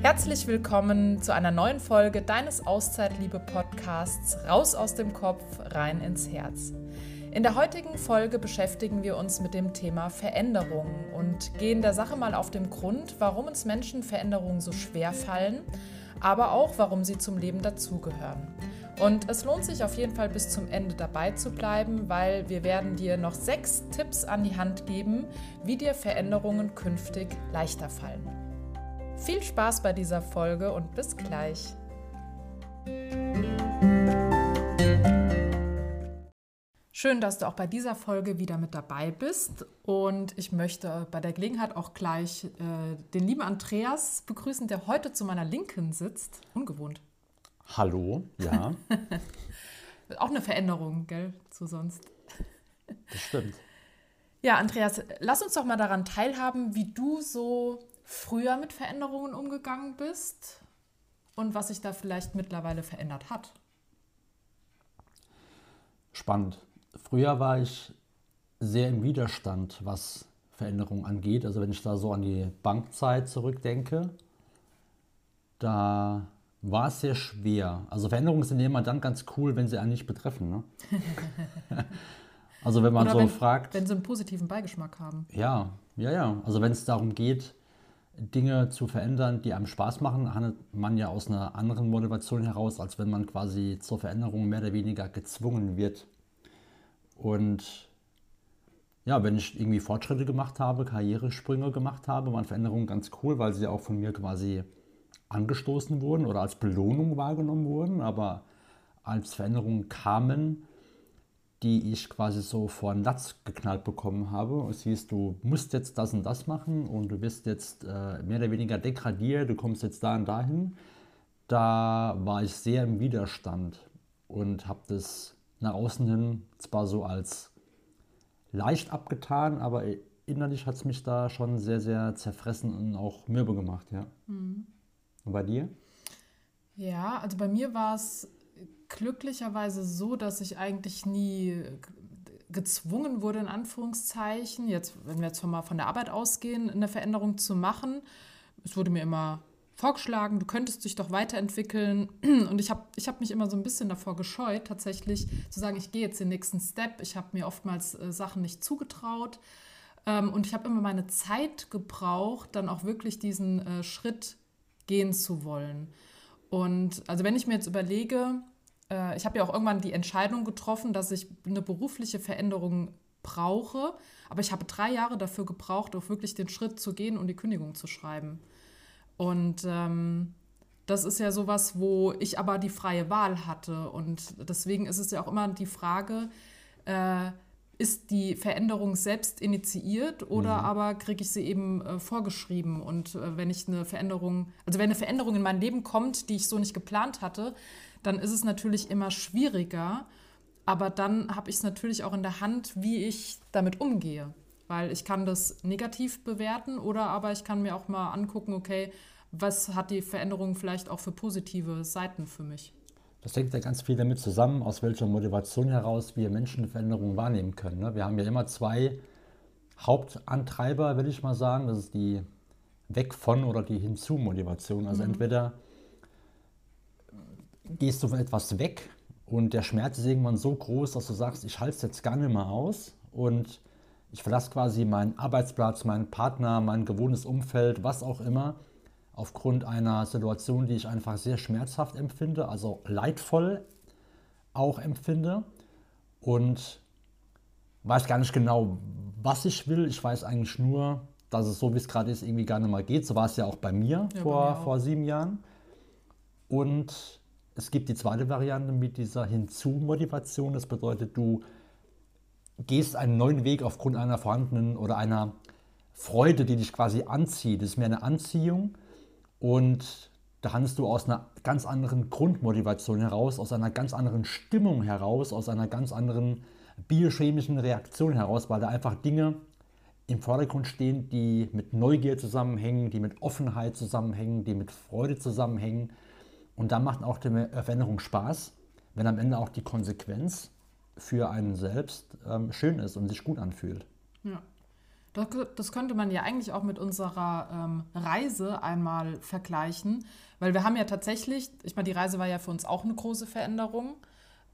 Herzlich willkommen zu einer neuen Folge deines Auszeitliebe-Podcasts Raus aus dem Kopf, rein ins Herz. In der heutigen Folge beschäftigen wir uns mit dem Thema Veränderungen und gehen der Sache mal auf den Grund, warum uns Menschen Veränderungen so schwer fallen, aber auch warum sie zum Leben dazugehören. Und es lohnt sich auf jeden Fall bis zum Ende dabei zu bleiben, weil wir werden dir noch sechs Tipps an die Hand geben, wie dir Veränderungen künftig leichter fallen. Viel Spaß bei dieser Folge und bis gleich. Schön, dass du auch bei dieser Folge wieder mit dabei bist. Und ich möchte bei der Gelegenheit auch gleich äh, den lieben Andreas begrüßen, der heute zu meiner Linken sitzt. Ungewohnt. Hallo, ja. auch eine Veränderung, gell, zu sonst. Das stimmt. Ja, Andreas, lass uns doch mal daran teilhaben, wie du so früher mit Veränderungen umgegangen bist und was sich da vielleicht mittlerweile verändert hat. Spannend. Früher war ich sehr im Widerstand, was Veränderungen angeht. Also wenn ich da so an die Bankzeit zurückdenke, da war es sehr schwer. Also Veränderungen sind immer dann ganz cool, wenn sie einen nicht betreffen. Ne? also wenn man Oder so wenn, fragt. Wenn sie einen positiven Beigeschmack haben. Ja, ja, ja. Also wenn es darum geht, Dinge zu verändern, die einem Spaß machen, handelt man ja aus einer anderen Motivation heraus, als wenn man quasi zur Veränderung mehr oder weniger gezwungen wird. Und ja, wenn ich irgendwie Fortschritte gemacht habe, Karrieresprünge gemacht habe, waren Veränderungen ganz cool, weil sie auch von mir quasi angestoßen wurden oder als Belohnung wahrgenommen wurden. Aber als Veränderungen kamen, die ich quasi so vor den Latz geknallt bekommen habe. Es hieß, du musst jetzt das und das machen und du bist jetzt äh, mehr oder weniger degradiert, du kommst jetzt da und dahin. Da war ich sehr im Widerstand und habe das nach außen hin zwar so als leicht abgetan, aber innerlich hat es mich da schon sehr, sehr zerfressen und auch mürbe gemacht, ja. Mhm. Und bei dir? Ja, also bei mir war es glücklicherweise so, dass ich eigentlich nie gezwungen wurde, in Anführungszeichen, jetzt, wenn wir jetzt mal von der Arbeit ausgehen, eine Veränderung zu machen. Es wurde mir immer vorgeschlagen, du könntest dich doch weiterentwickeln. Und ich habe ich hab mich immer so ein bisschen davor gescheut, tatsächlich zu sagen, ich gehe jetzt den nächsten Step. Ich habe mir oftmals äh, Sachen nicht zugetraut. Ähm, und ich habe immer meine Zeit gebraucht, dann auch wirklich diesen äh, Schritt gehen zu wollen. Und also wenn ich mir jetzt überlege, äh, ich habe ja auch irgendwann die Entscheidung getroffen, dass ich eine berufliche Veränderung brauche. Aber ich habe drei Jahre dafür gebraucht, auch wirklich den Schritt zu gehen und die Kündigung zu schreiben. Und ähm, das ist ja sowas, wo ich aber die freie Wahl hatte. Und deswegen ist es ja auch immer die Frage, äh, ist die Veränderung selbst initiiert oder mhm. aber kriege ich sie eben äh, vorgeschrieben? Und äh, wenn ich eine Veränderung, also wenn eine Veränderung in mein Leben kommt, die ich so nicht geplant hatte, dann ist es natürlich immer schwieriger. Aber dann habe ich es natürlich auch in der Hand, wie ich damit umgehe. Weil ich kann das negativ bewerten oder aber ich kann mir auch mal angucken, okay, was hat die Veränderung vielleicht auch für positive Seiten für mich? Das hängt ja ganz viel damit zusammen, aus welcher Motivation heraus wir Menschen Veränderungen wahrnehmen können. Ne? Wir haben ja immer zwei Hauptantreiber, will ich mal sagen. Das ist die Weg von oder die Hinzu-Motivation. Also mhm. entweder gehst du von etwas weg und der Schmerz ist irgendwann so groß, dass du sagst, ich halte es jetzt gar nicht mehr aus und ich verlasse quasi meinen Arbeitsplatz, meinen Partner, mein gewohntes Umfeld, was auch immer, aufgrund einer Situation, die ich einfach sehr schmerzhaft empfinde, also leidvoll auch empfinde und weiß gar nicht genau, was ich will. Ich weiß eigentlich nur, dass es so, wie es gerade ist, irgendwie gar nicht mal geht. So war es ja auch bei mir ja, vor, bei mir vor sieben Jahren. Und es gibt die zweite Variante mit dieser Hinzu-Motivation. Das bedeutet, du gehst einen neuen Weg aufgrund einer vorhandenen oder einer Freude, die dich quasi anzieht. Das ist mehr eine Anziehung und da handelst du aus einer ganz anderen Grundmotivation heraus, aus einer ganz anderen Stimmung heraus, aus einer ganz anderen biochemischen Reaktion heraus, weil da einfach Dinge im Vordergrund stehen, die mit Neugier zusammenhängen, die mit Offenheit zusammenhängen, die mit Freude zusammenhängen und da macht auch die Veränderung Spaß, wenn am Ende auch die Konsequenz für einen selbst ähm, schön ist und sich gut anfühlt. Ja. Das, das könnte man ja eigentlich auch mit unserer ähm, Reise einmal vergleichen, weil wir haben ja tatsächlich, ich meine, die Reise war ja für uns auch eine große Veränderung,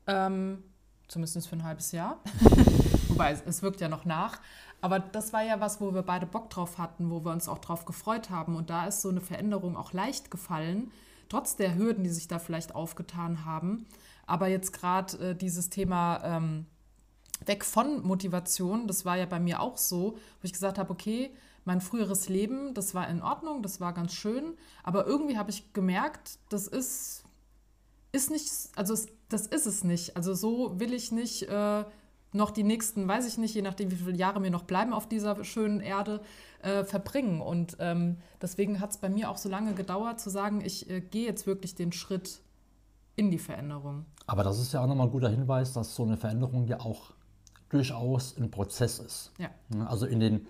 ähm, zumindest für ein halbes Jahr, wobei es, es wirkt ja noch nach. Aber das war ja was, wo wir beide Bock drauf hatten, wo wir uns auch drauf gefreut haben. Und da ist so eine Veränderung auch leicht gefallen, trotz der Hürden, die sich da vielleicht aufgetan haben. Aber jetzt gerade äh, dieses Thema ähm, weg von Motivation, das war ja bei mir auch so, wo ich gesagt habe, okay, mein früheres Leben, das war in Ordnung, das war ganz schön, aber irgendwie habe ich gemerkt, das ist, ist nicht, also das ist es nicht. Also so will ich nicht äh, noch die nächsten, weiß ich nicht, je nachdem, wie viele Jahre mir noch bleiben auf dieser schönen Erde, äh, verbringen. Und ähm, deswegen hat es bei mir auch so lange gedauert, zu sagen, ich äh, gehe jetzt wirklich den Schritt in die Veränderung. Aber das ist ja auch nochmal ein guter Hinweis, dass so eine Veränderung ja auch durchaus ein Prozess ist. Ja. Also in den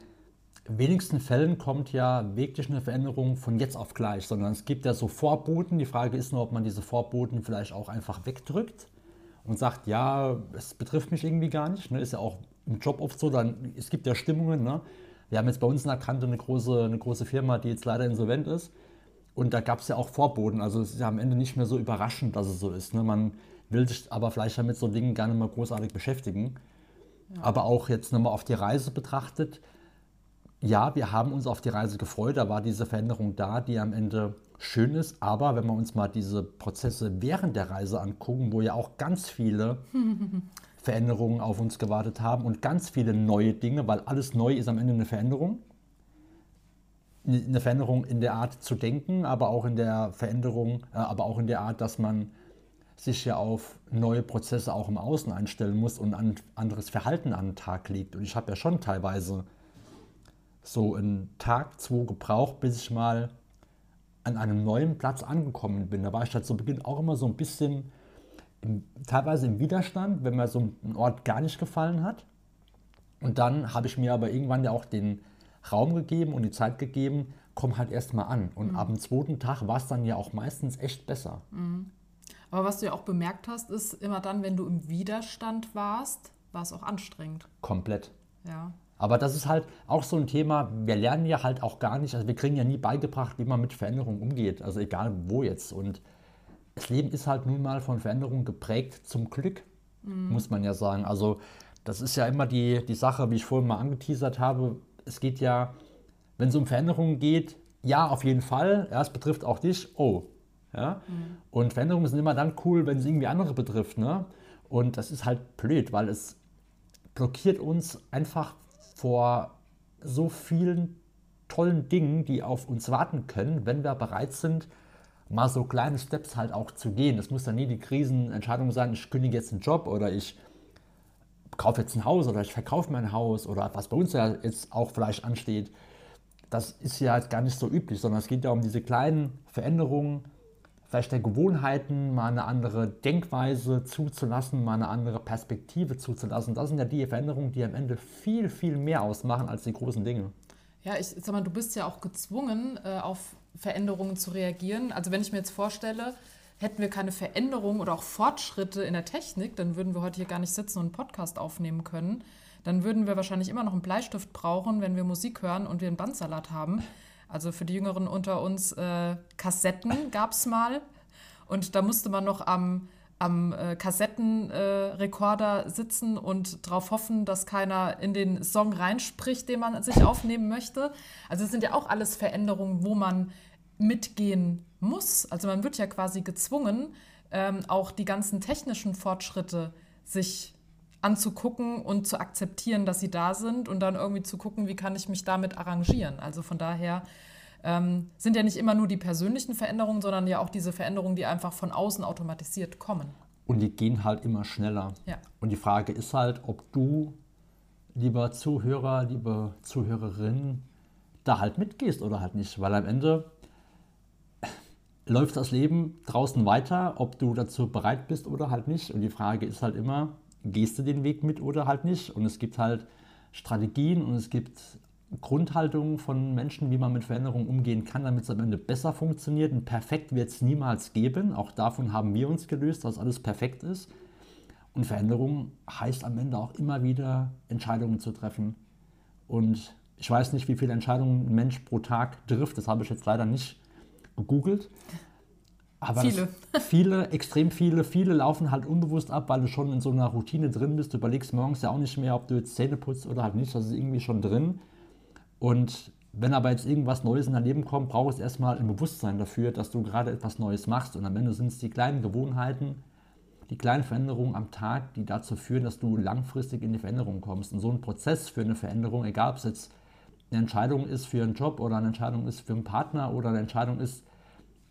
wenigsten Fällen kommt ja wirklich eine Veränderung von jetzt auf gleich, sondern es gibt ja so Vorboten. Die Frage ist nur, ob man diese Vorboten vielleicht auch einfach wegdrückt und sagt, ja, es betrifft mich irgendwie gar nicht. Ne? Ist ja auch im Job oft so, dann, es gibt ja Stimmungen. Ne? Wir haben jetzt bei uns in der Kante eine große, eine große Firma, die jetzt leider insolvent ist. Und da gab es ja auch Vorboten. Also es ist ja am Ende nicht mehr so überraschend, dass es so ist. Ne? Man will sich aber vielleicht damit so Dingen gerne mal großartig beschäftigen. Ja. Aber auch jetzt nochmal auf die Reise betrachtet. Ja, wir haben uns auf die Reise gefreut. Da war diese Veränderung da, die am Ende schön ist. Aber wenn wir uns mal diese Prozesse während der Reise angucken, wo ja auch ganz viele Veränderungen auf uns gewartet haben und ganz viele neue Dinge, weil alles neu ist am Ende eine Veränderung. Eine Veränderung in der Art zu denken, aber auch in der Veränderung, äh, aber auch in der Art, dass man sich ja auf neue Prozesse auch im Außen einstellen muss und ein anderes Verhalten an den Tag legt. Und ich habe ja schon teilweise so einen Tag, zwei gebraucht, bis ich mal an einem neuen Platz angekommen bin. Da war ich halt zu Beginn auch immer so ein bisschen im, teilweise im Widerstand, wenn mir so ein Ort gar nicht gefallen hat. Und dann habe ich mir aber irgendwann ja auch den Raum gegeben und die Zeit gegeben, komm halt erstmal an. Und mhm. ab dem zweiten Tag war es dann ja auch meistens echt besser. Mhm. Aber was du ja auch bemerkt hast, ist immer dann, wenn du im Widerstand warst, war es auch anstrengend. Komplett. Ja. Aber das ist halt auch so ein Thema, wir lernen ja halt auch gar nicht, also wir kriegen ja nie beigebracht, wie man mit Veränderungen umgeht, also egal wo jetzt. Und das Leben ist halt nun mal von Veränderungen geprägt, zum Glück, mhm. muss man ja sagen. Also das ist ja immer die, die Sache, wie ich vorhin mal angeteasert habe. Es geht ja, wenn es um Veränderungen geht, ja, auf jeden Fall. Ja, es betrifft auch dich. Oh. Ja? Mhm. Und Veränderungen sind immer dann cool, wenn es irgendwie andere betrifft. Ne? Und das ist halt blöd, weil es blockiert uns einfach vor so vielen tollen Dingen, die auf uns warten können, wenn wir bereit sind, mal so kleine Steps halt auch zu gehen. Das muss dann nie die Krisenentscheidung sein, ich kündige jetzt einen Job oder ich kaufe jetzt ein Haus oder ich verkaufe mein Haus oder was bei uns ja jetzt auch vielleicht ansteht. Das ist ja gar nicht so üblich, sondern es geht ja um diese kleinen Veränderungen, vielleicht der Gewohnheiten, mal eine andere Denkweise zuzulassen, mal eine andere Perspektive zuzulassen. Das sind ja die Veränderungen, die am Ende viel, viel mehr ausmachen als die großen Dinge. Ja, ich sag mal, du bist ja auch gezwungen, äh, auf Veränderungen zu reagieren. Also wenn ich mir jetzt vorstelle, hätten wir keine Veränderungen oder auch Fortschritte in der Technik, dann würden wir heute hier gar nicht sitzen und einen Podcast aufnehmen können. Dann würden wir wahrscheinlich immer noch einen Bleistift brauchen, wenn wir Musik hören und wir einen Bandsalat haben. Also für die Jüngeren unter uns, äh, Kassetten gab es mal. Und da musste man noch am, am äh, Kassettenrekorder äh, sitzen und darauf hoffen, dass keiner in den Song reinspricht, den man sich aufnehmen möchte. Also es sind ja auch alles Veränderungen, wo man mitgehen muss. Also man wird ja quasi gezwungen, ähm, auch die ganzen technischen Fortschritte sich anzugucken und zu akzeptieren, dass sie da sind und dann irgendwie zu gucken, wie kann ich mich damit arrangieren. Also von daher ähm, sind ja nicht immer nur die persönlichen Veränderungen, sondern ja auch diese Veränderungen, die einfach von außen automatisiert kommen. Und die gehen halt immer schneller. Ja. Und die Frage ist halt, ob du, lieber Zuhörer, liebe Zuhörerin, da halt mitgehst oder halt nicht. Weil am Ende läuft das Leben draußen weiter, ob du dazu bereit bist oder halt nicht. Und die Frage ist halt immer, gehst du den Weg mit oder halt nicht? Und es gibt halt Strategien und es gibt Grundhaltungen von Menschen, wie man mit Veränderungen umgehen kann, damit es am Ende besser funktioniert. Und perfekt wird es niemals geben. Auch davon haben wir uns gelöst, dass alles perfekt ist. Und Veränderung heißt am Ende auch immer wieder Entscheidungen zu treffen und Ich weiß nicht, wie viele Entscheidungen ein Mensch pro Tag trifft. Das habe ich jetzt leider nicht gegoogelt. Aber Viele. viele, extrem viele, viele laufen halt unbewusst ab, weil du schon in so einer Routine drin bist. Du überlegst morgens ja auch nicht mehr, ob du jetzt Zähne putzt oder halt nicht. Das ist irgendwie schon drin. Und wenn aber jetzt irgendwas Neues in dein Leben kommt, braucht es erstmal ein Bewusstsein dafür, dass du gerade etwas Neues machst. Und am Ende sind es die kleinen Gewohnheiten, die kleinen Veränderungen am Tag, die dazu führen, dass du langfristig in die Veränderung kommst. Und so ein Prozess für eine Veränderung, egal ob es jetzt eine Entscheidung ist für einen Job oder eine Entscheidung ist für einen Partner oder eine Entscheidung ist,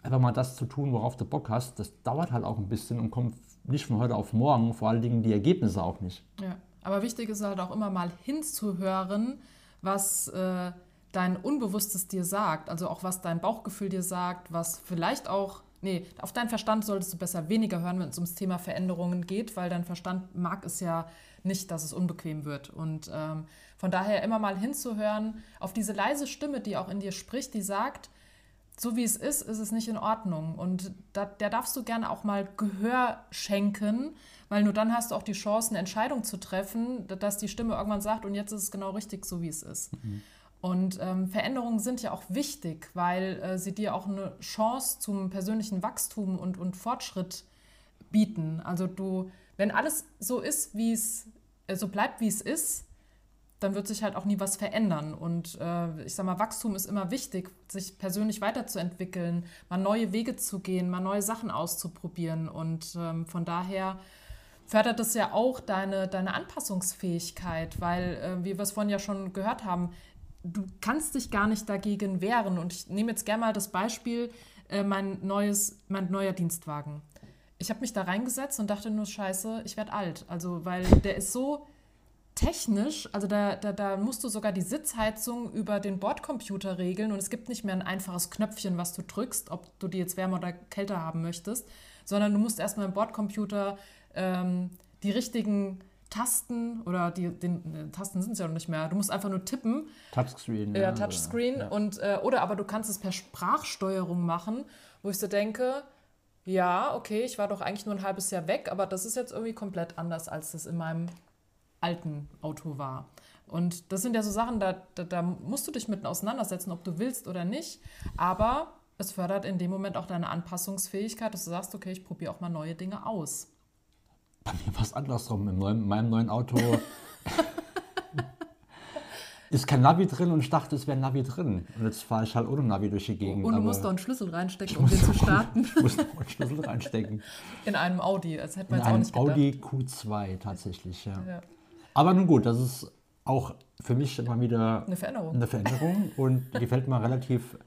einfach mal das zu tun, worauf du Bock hast, das dauert halt auch ein bisschen und kommt nicht von heute auf morgen, vor allen Dingen die Ergebnisse auch nicht. Ja, aber wichtig ist halt auch immer mal hinzuhören, was äh, dein Unbewusstes dir sagt. Also auch was dein Bauchgefühl dir sagt, was vielleicht auch, nee, auf deinen Verstand solltest du besser weniger hören, wenn es ums Thema Veränderungen geht, weil dein Verstand mag es ja nicht, dass es unbequem wird. Und ähm, von daher immer mal hinzuhören auf diese leise Stimme, die auch in dir spricht, die sagt, so wie es ist, ist es nicht in Ordnung. Und da, der darfst du gerne auch mal Gehör schenken, weil nur dann hast du auch die Chance, eine Entscheidung zu treffen, dass die Stimme irgendwann sagt, und jetzt ist es genau richtig, so wie es ist. Und ähm, Veränderungen sind ja auch wichtig, weil äh, sie dir auch eine Chance zum persönlichen Wachstum und, und Fortschritt bieten. Also du, wenn alles so ist, wie es, äh, so bleibt, wie es ist, dann wird sich halt auch nie was verändern. Und äh, ich sag mal, Wachstum ist immer wichtig, sich persönlich weiterzuentwickeln, mal neue Wege zu gehen, mal neue Sachen auszuprobieren. Und ähm, von daher fördert es ja auch deine, deine Anpassungsfähigkeit, weil, äh, wie wir es vorhin ja schon gehört haben, du kannst dich gar nicht dagegen wehren. Und ich nehme jetzt gerne mal das Beispiel, äh, mein, neues, mein neuer Dienstwagen. Ich habe mich da reingesetzt und dachte nur, scheiße, ich werde alt. Also, weil der ist so technisch, also da, da, da musst du sogar die Sitzheizung über den Bordcomputer regeln und es gibt nicht mehr ein einfaches Knöpfchen, was du drückst, ob du die jetzt wärmer oder kälter haben möchtest, sondern du musst erstmal im Bordcomputer ähm, die richtigen Tasten oder die den, äh, Tasten sind es ja noch nicht mehr. Du musst einfach nur tippen Touchscreen. ja, Touchscreen Ja. und äh, oder aber du kannst es per Sprachsteuerung machen, wo ich so denke, ja, okay, ich war doch eigentlich nur ein halbes Jahr weg, aber das ist jetzt irgendwie komplett anders, als das in meinem alten Auto war. Und das sind ja so Sachen, da, da, da musst du dich mit auseinandersetzen, ob du willst oder nicht. Aber es fördert in dem Moment auch deine Anpassungsfähigkeit, dass du sagst, okay, ich probiere auch mal neue Dinge aus. Bei mir war es andersrum. In meinem neuen Auto ist kein Navi drin und ich dachte, es wäre ein Navi drin. Und jetzt fahre ich halt ohne Navi durch die Gegend. Und du musst doch einen Schlüssel reinstecken, um den zu starten. Ich muss noch einen Schlüssel reinstecken. In einem Audi. Das hätte man In jetzt auch einem nicht gedacht. Audi Q2 tatsächlich, ja. Ja. Aber nun gut, das ist auch für mich immer wieder Eine Veränderung. eine Veränderung und die gefällt mir relativ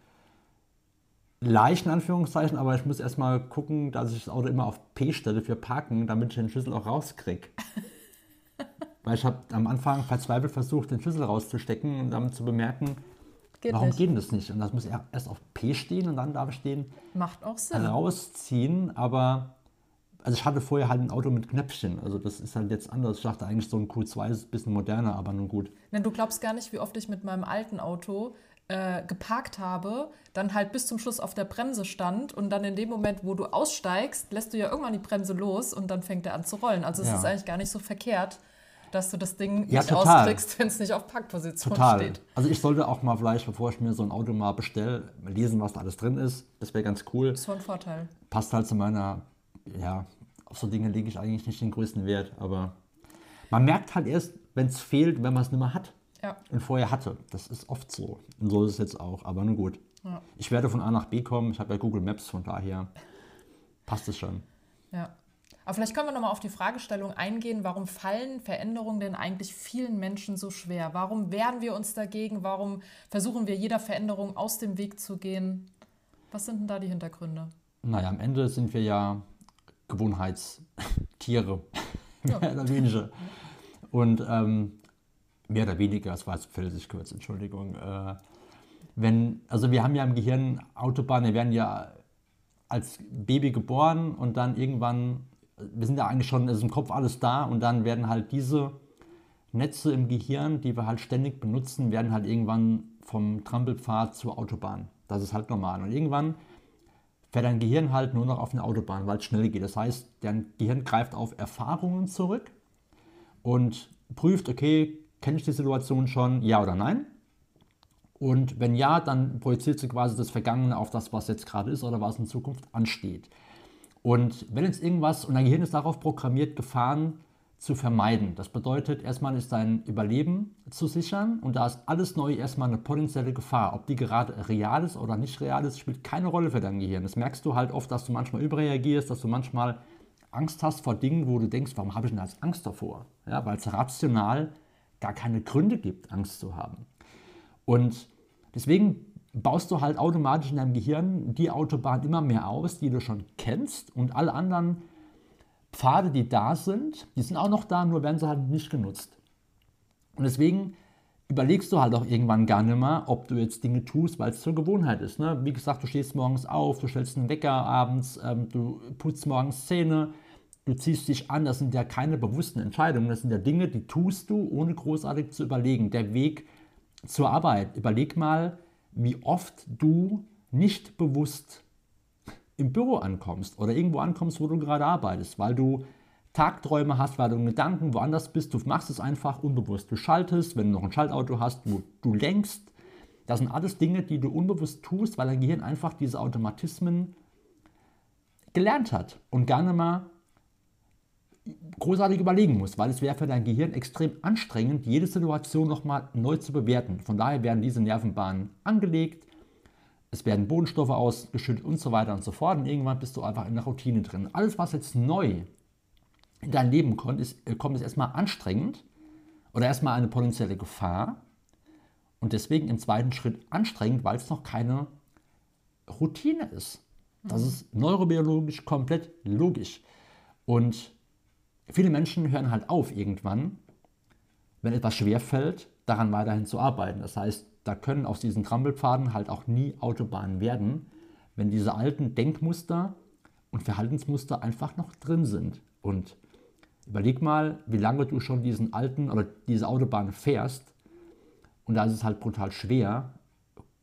leicht in Anführungszeichen, aber ich muss erstmal gucken, dass ich das Auto immer auf P stelle für Parken, damit ich den Schlüssel auch rauskriege. Weil ich habe am Anfang verzweifelt versucht, den Schlüssel rauszustecken und dann zu bemerken, Geht warum nicht. geht das nicht? Und das muss er- erst auf P stehen und dann darf ich den Macht auch Sinn. rausziehen, aber also ich hatte vorher halt ein Auto mit Knöpfchen, also das ist halt jetzt anders. Ich dachte eigentlich so ein Q2 ist ein bisschen moderner, aber nun gut. Denn du glaubst gar nicht, wie oft ich mit meinem alten Auto äh, geparkt habe, dann halt bis zum Schluss auf der Bremse stand und dann in dem Moment, wo du aussteigst, lässt du ja irgendwann die Bremse los und dann fängt er an zu rollen. Also es Ja. ist eigentlich gar nicht so verkehrt, dass du das Ding Ja, nicht total. auskriegst, wenn es nicht auf Parkposition Total. steht. Also ich sollte auch mal vielleicht, bevor ich mir so ein Auto mal bestelle, lesen, was da alles drin ist. Das wäre ganz cool. Das ist ein Vorteil. Passt halt zu meiner, ja, auf so Dinge lege ich eigentlich nicht den größten Wert, aber man merkt halt erst, wenn es fehlt, wenn man es nicht mehr hat Ja. und vorher hatte. Das ist oft so. Und so ist es jetzt auch, aber nun gut. Ja. Ich werde von A nach B kommen. Ich habe ja Google Maps, von daher passt es schon. Ja. Aber vielleicht können wir nochmal auf die Fragestellung eingehen, warum fallen Veränderungen denn eigentlich vielen Menschen so schwer? Warum wehren wir uns dagegen? Warum versuchen wir jeder Veränderung aus dem Weg zu gehen? Was sind denn da die Hintergründe? Naja, am Ende sind wir ja Gewohnheitstiere, Ja. mehr oder weniger. Und ähm, mehr oder weniger, das war jetzt felsig kurz, Entschuldigung. Äh, wenn, also wir haben ja im Gehirn Autobahnen, wir werden ja als Baby geboren und dann irgendwann, wir sind ja eigentlich schon, ist im Kopf alles da und dann werden halt diese Netze im Gehirn, die wir halt ständig benutzen, werden halt irgendwann vom Trampelpfad zur Autobahn. Das ist halt normal. Und irgendwann fährt dein Gehirn halt nur noch auf eine Autobahn, weil es schnell geht. Das heißt, dein Gehirn greift auf Erfahrungen zurück und prüft, okay, kenne ich die Situation schon, ja oder nein? Und wenn ja, dann projiziert sie quasi das Vergangene auf das, was jetzt gerade ist oder was in Zukunft ansteht. Und wenn jetzt irgendwas, und dein Gehirn ist darauf programmiert, Gefahren zu vermeiden. Das bedeutet, erstmal ist dein Überleben zu sichern und da ist alles neu erstmal eine potenzielle Gefahr. Ob die gerade real ist oder nicht real ist, spielt keine Rolle für dein Gehirn. Das merkst du halt oft, dass du manchmal überreagierst, dass du manchmal Angst hast vor Dingen, wo du denkst, warum habe ich denn jetzt Angst davor? Ja, weil es rational gar keine Gründe gibt, Angst zu haben. Und deswegen baust du halt automatisch in deinem Gehirn die Autobahn immer mehr aus, die du schon kennst und alle anderen Pfade, die da sind, die sind auch noch da, nur werden sie halt nicht genutzt. Und deswegen überlegst du halt auch irgendwann gar nicht mehr, ob du jetzt Dinge tust, weil es zur Gewohnheit ist. Ne? Wie gesagt, du stehst morgens auf, du stellst einen Wecker abends, ähm, du putzt morgens Zähne, du ziehst dich an. Das sind ja keine bewussten Entscheidungen, das sind ja Dinge, die tust du, ohne großartig zu überlegen. Der Weg zur Arbeit, überleg mal, wie oft du nicht bewusst im Büro ankommst oder irgendwo ankommst, wo du gerade arbeitest, weil du Tagträume hast, weil du Gedanken woanders bist, du machst es einfach unbewusst. Du schaltest, wenn du noch ein Schaltauto hast, wo du lenkst. Das sind alles Dinge, die du unbewusst tust, weil dein Gehirn einfach diese Automatismen gelernt hat und gerne mal großartig überlegen muss, weil es wäre für dein Gehirn extrem anstrengend, jede Situation nochmal neu zu bewerten. Von daher werden diese Nervenbahnen angelegt, es werden Bodenstoffe ausgeschüttet und so weiter und so fort. Und irgendwann bist du einfach in der Routine drin. Alles, was jetzt neu in dein Leben kommt, ist, äh, kommt, ist erstmal anstrengend oder erstmal eine potenzielle Gefahr. Und deswegen im zweiten Schritt anstrengend, weil es noch keine Routine ist. Das mhm. ist neurobiologisch komplett logisch. Und viele Menschen hören halt auf irgendwann, wenn etwas schwer fällt, daran weiterhin zu arbeiten. Das heißt, da können aus diesen Trampelpfaden halt auch nie Autobahnen werden, wenn diese alten Denkmuster und Verhaltensmuster einfach noch drin sind. Und überleg mal, wie lange du schon diesen alten oder diese Autobahn fährst. Und da ist es halt brutal schwer,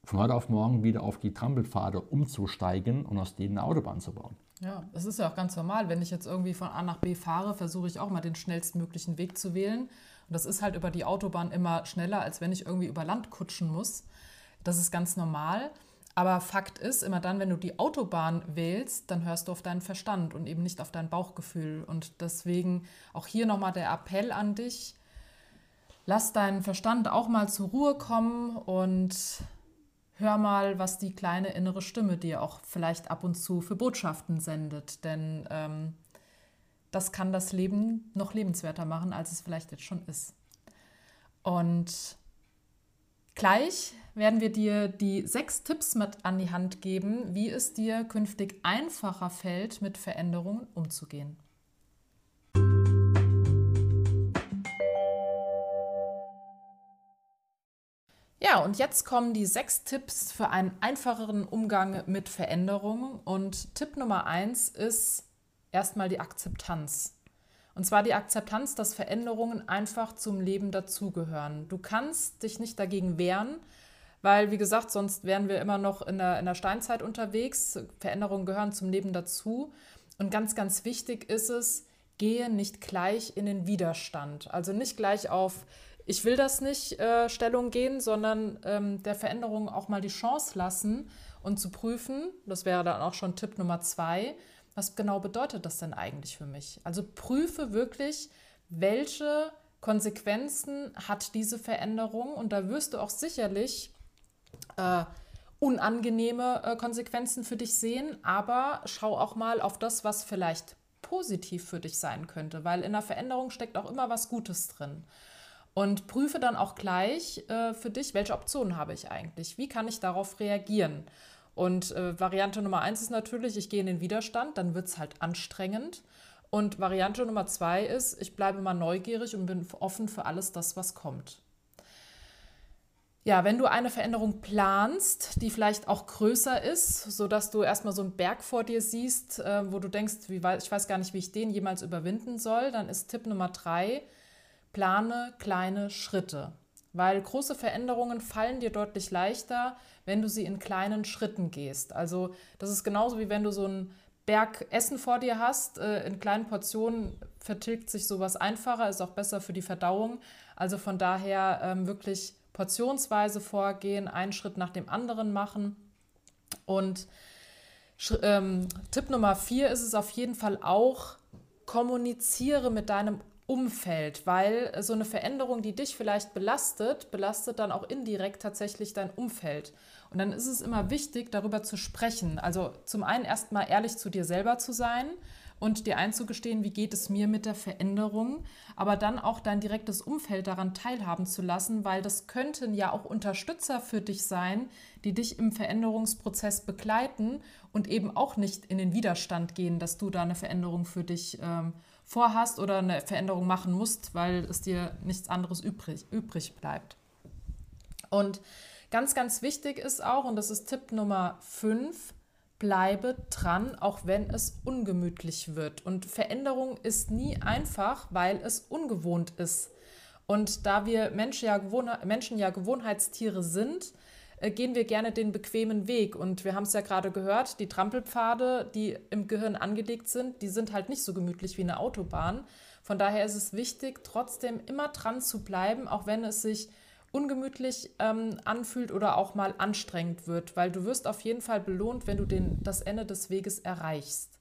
von heute auf morgen wieder auf die Trampelpfade umzusteigen und aus denen eine Autobahn zu bauen. Ja, das ist ja auch ganz normal. Wenn ich jetzt irgendwie von A nach B fahre, versuche ich auch mal den schnellstmöglichen Weg zu wählen. Und das ist halt über die Autobahn immer schneller, als wenn ich irgendwie über Land kutschen muss. Das ist ganz normal. Aber Fakt ist, immer dann, wenn du die Autobahn wählst, dann hörst du auf deinen Verstand und eben nicht auf dein Bauchgefühl. Und deswegen auch hier nochmal der Appell an dich, lass deinen Verstand auch mal zur Ruhe kommen und hör mal, was die kleine innere Stimme dir auch vielleicht ab und zu für Botschaften sendet. Denn ähm, das kann das Leben noch lebenswerter machen, als es vielleicht jetzt schon ist. Und gleich werden wir dir die sechs Tipps mit an die Hand geben, wie es dir künftig einfacher fällt, mit Veränderungen umzugehen. Ja, und jetzt kommen die sechs Tipps für einen einfacheren Umgang mit Veränderungen. Und Tipp Nummer eins ist, erstmal die Akzeptanz. Und zwar die Akzeptanz, dass Veränderungen einfach zum Leben dazugehören. Du kannst dich nicht dagegen wehren, weil, wie gesagt, sonst wären wir immer noch in der, in der Steinzeit unterwegs. Veränderungen gehören zum Leben dazu. Und ganz, ganz wichtig ist es, gehe nicht gleich in den Widerstand. Also nicht gleich auf, ich will das nicht, äh, Stellung gehen, sondern ähm, der Veränderung auch mal die Chance lassen und zu prüfen, das wäre dann auch schon Tipp Nummer zwei, was genau bedeutet das denn eigentlich für mich? Also prüfe wirklich, welche Konsequenzen hat diese Veränderung und da wirst du auch sicherlich äh, unangenehme äh, Konsequenzen für dich sehen, aber schau auch mal auf das, was vielleicht positiv für dich sein könnte, weil in der Veränderung steckt auch immer was Gutes drin. Und prüfe dann auch gleich äh, für dich, welche Optionen habe ich eigentlich? Wie kann ich darauf reagieren? Und äh, Variante Nummer eins ist natürlich, ich gehe in den Widerstand, dann wird es halt anstrengend. Und Variante Nummer zwei ist, ich bleibe mal neugierig und bin offen für alles das, was kommt. Ja, wenn du eine Veränderung planst, die vielleicht auch größer ist, sodass du erstmal so einen Berg vor dir siehst, äh, wo du denkst, wie, ich weiß gar nicht, wie ich den jemals überwinden soll, dann ist Tipp Nummer drei, plane kleine Schritte weil große Veränderungen fallen dir deutlich leichter, wenn du sie in kleinen Schritten gehst. Also das ist genauso wie wenn du so einen Berg Essen vor dir hast, äh, in kleinen Portionen vertilgt sich sowas einfacher, ist auch besser für die Verdauung. Also von daher ähm, wirklich portionsweise vorgehen, einen Schritt nach dem anderen machen. Und ähm, Tipp Nummer vier ist es auf jeden Fall auch, kommuniziere mit deinem Umfeld, weil so eine Veränderung, die dich vielleicht belastet, belastet dann auch indirekt tatsächlich dein Umfeld. Und dann ist es immer wichtig, darüber zu sprechen. Also zum einen erstmal ehrlich zu dir selber zu sein und dir einzugestehen, wie geht es mir mit der Veränderung, aber dann auch dein direktes Umfeld daran teilhaben zu lassen, weil das könnten ja auch Unterstützer für dich sein, die dich im Veränderungsprozess begleiten und eben auch nicht in den Widerstand gehen, dass du da eine Veränderung für dich ähm, vorhast oder eine Veränderung machen musst, weil es dir nichts anderes übrig, übrig bleibt. Und ganz, ganz wichtig ist auch, und das ist Tipp Nummer 5, bleibe dran, auch wenn es ungemütlich wird. Und Veränderung ist nie einfach, weil es ungewohnt ist. Und da wir Menschen ja, Gewohnheitstiere sind, gehen wir gerne den bequemen Weg. Und wir haben es ja gerade gehört, die Trampelpfade, die im Gehirn angelegt sind, die sind halt nicht so gemütlich wie eine Autobahn. Von daher ist es wichtig, trotzdem immer dran zu bleiben, auch wenn es sich ungemütlich ähm, anfühlt oder auch mal anstrengend wird, weil du wirst auf jeden Fall belohnt, wenn du den, das Ende des Weges erreichst.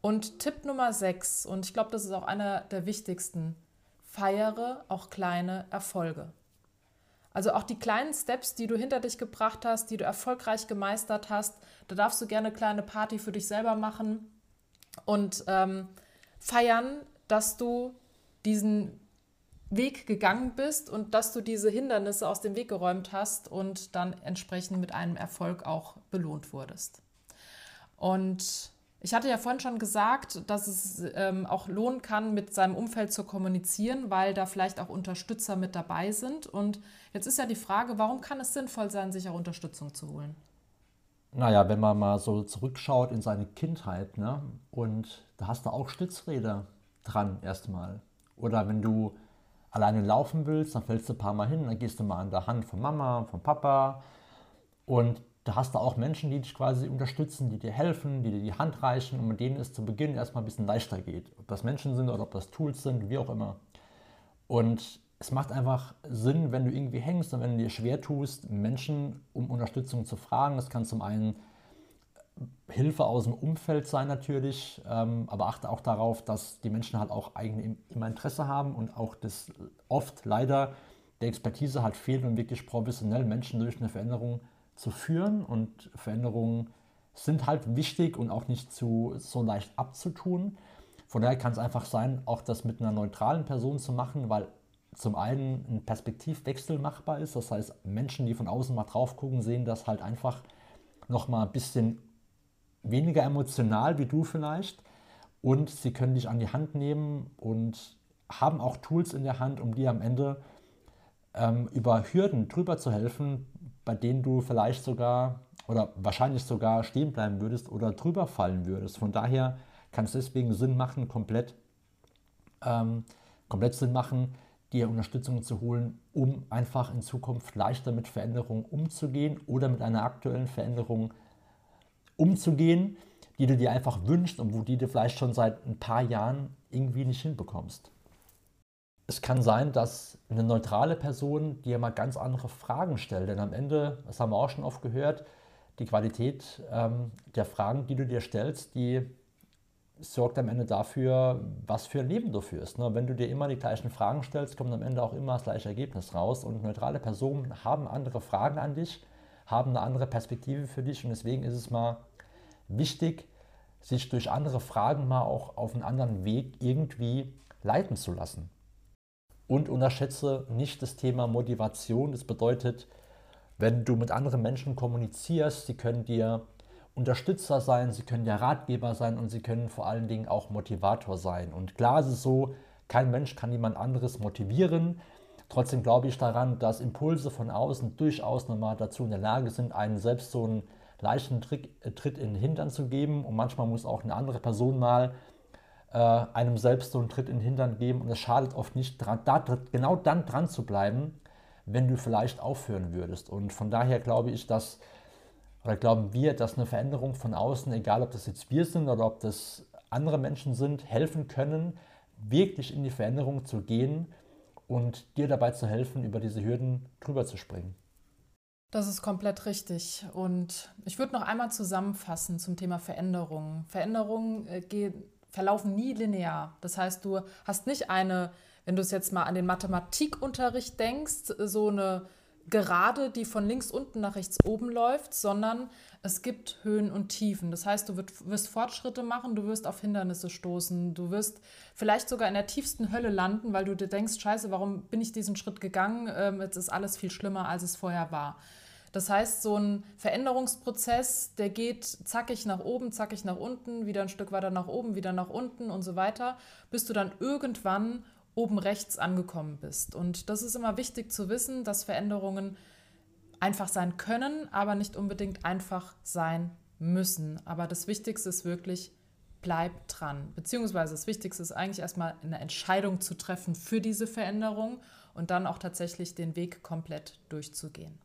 Und Tipp Nummer 6, und ich glaube, das ist auch einer der wichtigsten, feiere auch kleine Erfolge. Also auch die kleinen Steps, die du hinter dich gebracht hast, die du erfolgreich gemeistert hast, da darfst du gerne eine kleine Party für dich selber machen und ähm, feiern, dass du diesen Weg gegangen bist und dass du diese Hindernisse aus dem Weg geräumt hast und dann entsprechend mit einem Erfolg auch belohnt wurdest. Und ich hatte ja vorhin schon gesagt, dass es ähm, auch lohnen kann, mit seinem Umfeld zu kommunizieren, weil da vielleicht auch Unterstützer mit dabei sind. Und jetzt ist ja die Frage, warum kann es sinnvoll sein, sich auch Unterstützung zu holen? Naja, wenn man mal so zurückschaut in seine Kindheit, ne? und da hast du auch Stützräder dran erstmal. Oder wenn du alleine laufen willst, dann fällst du ein paar Mal hin, dann gehst du mal an der Hand von Mama, von Papa. Und da hast du auch Menschen, die dich quasi unterstützen, die dir helfen, die dir die Hand reichen und mit denen es zu Beginn erstmal ein bisschen leichter geht. Ob das Menschen sind oder ob das Tools sind, wie auch immer. Und es macht einfach Sinn, wenn du irgendwie hängst und wenn du dir schwer tust, Menschen um Unterstützung zu fragen. Das kann zum einen Hilfe aus dem Umfeld sein natürlich, ähm, aber achte auch darauf, dass die Menschen halt auch eigene immer Interesse haben und auch das oft leider der Expertise halt fehlt, um wirklich professionell Menschen durch eine Veränderung zu führen und Veränderungen sind halt wichtig und auch nicht zu, so leicht abzutun. Von daher kann es einfach sein, auch das mit einer neutralen Person zu machen, weil zum einen ein Perspektivwechsel machbar ist. Das heißt, Menschen, die von außen mal drauf gucken, sehen das halt einfach nochmal ein bisschen weniger emotional wie du vielleicht. Und sie können dich an die Hand nehmen und haben auch Tools in der Hand, um dir am Ende ähm, über Hürden drüber zu helfen, bei denen du vielleicht sogar oder wahrscheinlich sogar stehen bleiben würdest oder drüber fallen würdest. Von daher kann es deswegen Sinn machen, komplett, ähm, komplett Sinn machen, dir Unterstützung zu holen, um einfach in Zukunft leichter mit Veränderungen umzugehen oder mit einer aktuellen Veränderung umzugehen, die du dir einfach wünschst und wo die du vielleicht schon seit ein paar Jahren irgendwie nicht hinbekommst. Es kann sein, dass eine neutrale Person dir mal ganz andere Fragen stellt. Denn am Ende, das haben wir auch schon oft gehört, die Qualität ähm, der Fragen, die du dir stellst, die sorgt am Ende dafür, was für ein Leben du führst. Ne? Wenn du dir immer die gleichen Fragen stellst, kommt am Ende auch immer das gleiche Ergebnis raus. Und neutrale Personen haben andere Fragen an dich, haben eine andere Perspektive für dich. Und deswegen ist es mal wichtig, sich durch andere Fragen mal auch auf einen anderen Weg irgendwie leiten zu lassen. Und unterschätze nicht das Thema Motivation. Das bedeutet, wenn du mit anderen Menschen kommunizierst, sie können dir Unterstützer sein, sie können dir Ratgeber sein und sie können vor allen Dingen auch Motivator sein. Und klar ist es so, kein Mensch kann jemand anderes motivieren. Trotzdem glaube ich daran, dass Impulse von außen durchaus nochmal dazu in der Lage sind, einen selbst so einen leichten Trick, äh, Tritt in den Hintern zu geben. Und manchmal muss auch eine andere Person mal äh, einem selbst so einen Tritt in den Hintern geben. Und es schadet oft nicht, dran, da, genau dann dran zu bleiben, wenn du vielleicht aufhören würdest. Und von daher glaube ich, dass, oder glauben wir, dass eine Veränderung von außen, egal ob das jetzt wir sind oder ob das andere Menschen sind, helfen können, wirklich in die Veränderung zu gehen und dir dabei zu helfen, über diese Hürden drüber zu springen. Das ist komplett richtig. Und ich würde noch einmal zusammenfassen zum Thema Veränderungen. Veränderungen äh, verlaufen nie linear. Das heißt, du hast nicht eine, wenn du es jetzt mal an den Mathematikunterricht denkst, so eine Gerade, die von links unten nach rechts oben läuft, sondern es gibt Höhen und Tiefen. Das heißt, du wirst Fortschritte machen, du wirst auf Hindernisse stoßen, du wirst vielleicht sogar in der tiefsten Hölle landen, weil du dir denkst, scheiße, warum bin ich diesen Schritt gegangen? Ähm, jetzt ist alles viel schlimmer, als es vorher war. Das heißt, so ein Veränderungsprozess, der geht zackig nach oben, zackig nach unten, wieder ein Stück weiter nach oben, wieder nach unten und so weiter, bis du dann irgendwann oben rechts angekommen bist. Und das ist immer wichtig zu wissen, dass Veränderungen einfach sein können, aber nicht unbedingt einfach sein müssen. Aber das Wichtigste ist wirklich, bleib dran. Beziehungsweise das Wichtigste ist eigentlich erstmal eine Entscheidung zu treffen für diese Veränderung und dann auch tatsächlich den Weg komplett durchzugehen.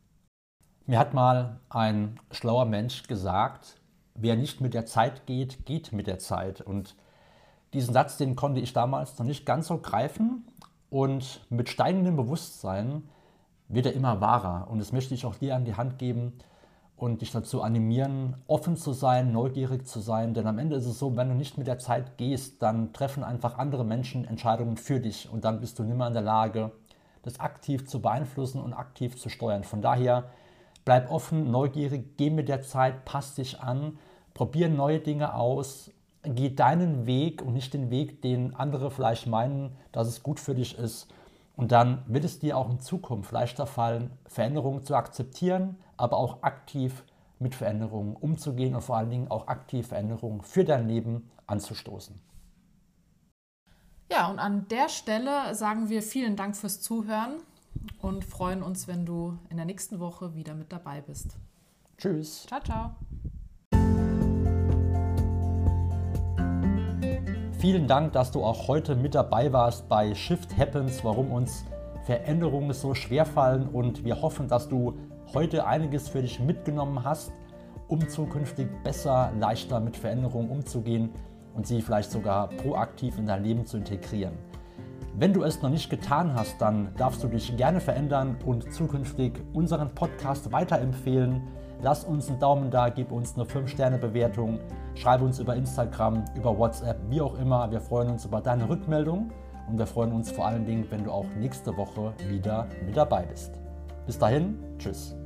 Mir hat mal ein schlauer Mensch gesagt, wer nicht mit der Zeit geht, geht mit der Zeit. Und diesen Satz, den konnte ich damals noch nicht ganz so greifen. Und mit steigendem Bewusstsein wird er immer wahrer. Und das möchte ich auch dir an die Hand geben und dich dazu animieren, offen zu sein, neugierig zu sein. Denn am Ende ist es so, wenn du nicht mit der Zeit gehst, dann treffen einfach andere Menschen Entscheidungen für dich. Und dann bist du nimmer in der Lage, das aktiv zu beeinflussen und aktiv zu steuern. Von daher bleib offen, neugierig, geh mit der Zeit, pass dich an, probier neue Dinge aus geh deinen Weg und nicht den Weg, den andere vielleicht meinen, dass es gut für dich ist. Und dann wird es dir auch in Zukunft leichter fallen, Veränderungen zu akzeptieren, aber auch aktiv mit Veränderungen umzugehen und vor allen Dingen auch aktiv Veränderungen für dein Leben anzustoßen. Ja, und an der Stelle sagen wir vielen Dank fürs Zuhören und freuen uns, wenn du in der nächsten Woche wieder mit dabei bist. Tschüss. Ciao, ciao. Vielen Dank, dass du auch heute mit dabei warst bei Shift Happens, warum uns Veränderungen so schwer fallen und wir hoffen, dass du heute einiges für dich mitgenommen hast, um zukünftig besser, leichter mit Veränderungen umzugehen und sie vielleicht sogar proaktiv in dein Leben zu integrieren. Wenn du es noch nicht getan hast, dann darfst du dich gerne verändern und zukünftig unseren Podcast weiterempfehlen. Lass uns einen Daumen da, gib uns eine 5-Sterne-Bewertung, schreibe uns über Instagram, über WhatsApp, wie auch immer. Wir freuen uns über deine Rückmeldung und wir freuen uns vor allen Dingen, wenn du auch nächste Woche wieder mit dabei bist. Bis dahin, tschüss.